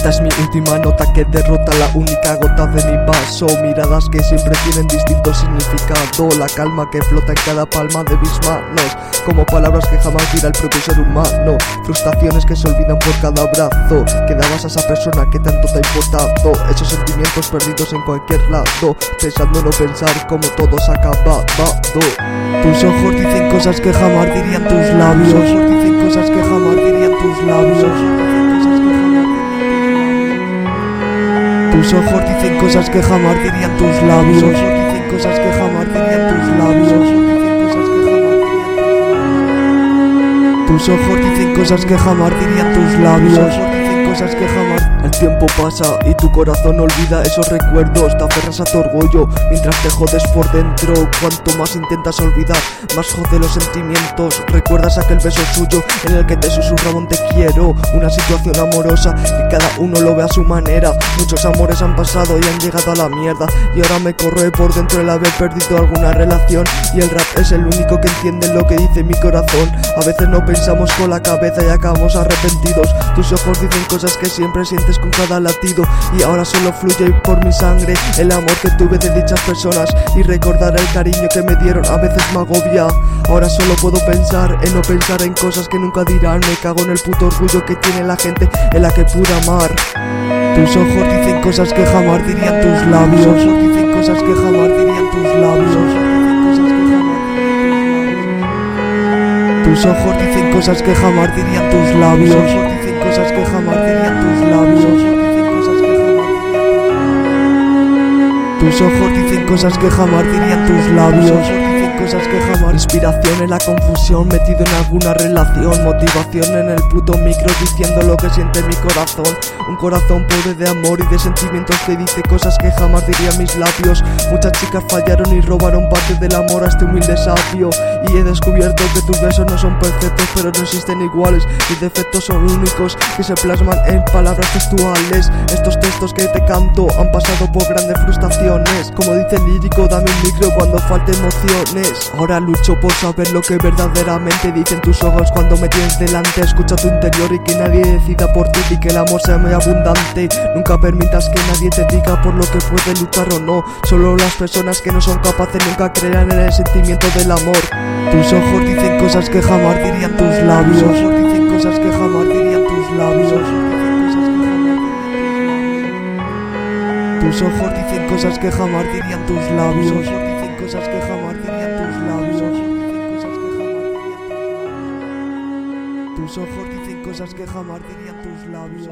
Esta es mi última nota que derrota la única gota de mi vaso. Miradas que siempre tienen distinto significado. La calma que flota en cada palma de mis manos. Como palabras que jamás dirá el propio ser humano. Frustraciones que se olvidan por cada abrazo. Que dabas a esa persona que tanto te ha importado. Esos sentimientos perdidos en cualquier lado. Pensando no pensar como todo se acabado. Tus ojos dicen cosas que jamás dirían tus labios. Tus ojos dicen cosas que jamás dirían tus labios Tus ojos dicen cosas que jamás dirían tus labios. Tus ojos dicen cosas que jamás dirían tus labios. Tus ojos dicen cosas que jamás dirían tus labios. Dicen cosas que jamás el tiempo pasa y tu corazón olvida esos recuerdos, te aferras a tu orgullo mientras te jodes por dentro. Cuanto más intentas olvidar, más jode los sentimientos. Recuerdas aquel beso suyo en el que te susurraba un te quiero, una situación amorosa que cada uno lo ve a su manera. Muchos amores han pasado y han llegado a la mierda y ahora me corroe por dentro el haber perdido alguna relación y el rap es el único que entiende lo que dice mi corazón. A veces no pensamos con la cabeza y acabamos arrepentidos. Tus ojos dicen cosas que siempre sientes con cada latido y ahora solo fluye por mi sangre el amor que tuve de dichas personas y recordar el cariño que me dieron a veces me agobia. Ahora solo puedo pensar en no pensar en cosas que nunca dirán, me cago en el puto orgullo que tiene la gente en la que pude amar. Tus ojos dicen cosas que jamás dirían tus labios. Tus ojos dicen cosas que jamás dirían tus labios. Tus ojos dicen cosas que jamás dirían tus labios dirían tus labios. Tus ojos dicen cosas que jamás dirían tus labios cosas que jamás Inspiración en la confusión Metido en alguna relación Motivación en el puto micro Diciendo lo que siente mi corazón. Un corazón pobre de amor y de sentimientos Que dice cosas que jamás diría mis labios. Muchas chicas fallaron y robaron parte del amor a este humilde sabio. Y he descubierto que tus besos no son perfectos Pero no existen iguales. Mis defectos son únicos Que se plasman en palabras textuales. Estos textos que te canto Han pasado por grandes frustraciones. Como dice el lírico Dame un micro cuando falte emociones Ahora lucho por saber lo que verdaderamente dicen tus ojos cuando me tienes delante. Escucha tu interior y que nadie decida por ti y que el amor sea muy abundante. Nunca permitas que nadie te diga por lo que puede luchar o no. Solo las personas que no son capaces nunca creerán en el sentimiento del amor. Tus ojos dicen cosas que jamás dirían tus labios. Tus ojos dicen cosas que jamás dirían tus labios. Tus ojos dicen cosas que jamás dirían tus labios. Que jamás dirían Tus ojos dicen cosas que jamás dirían tus labios.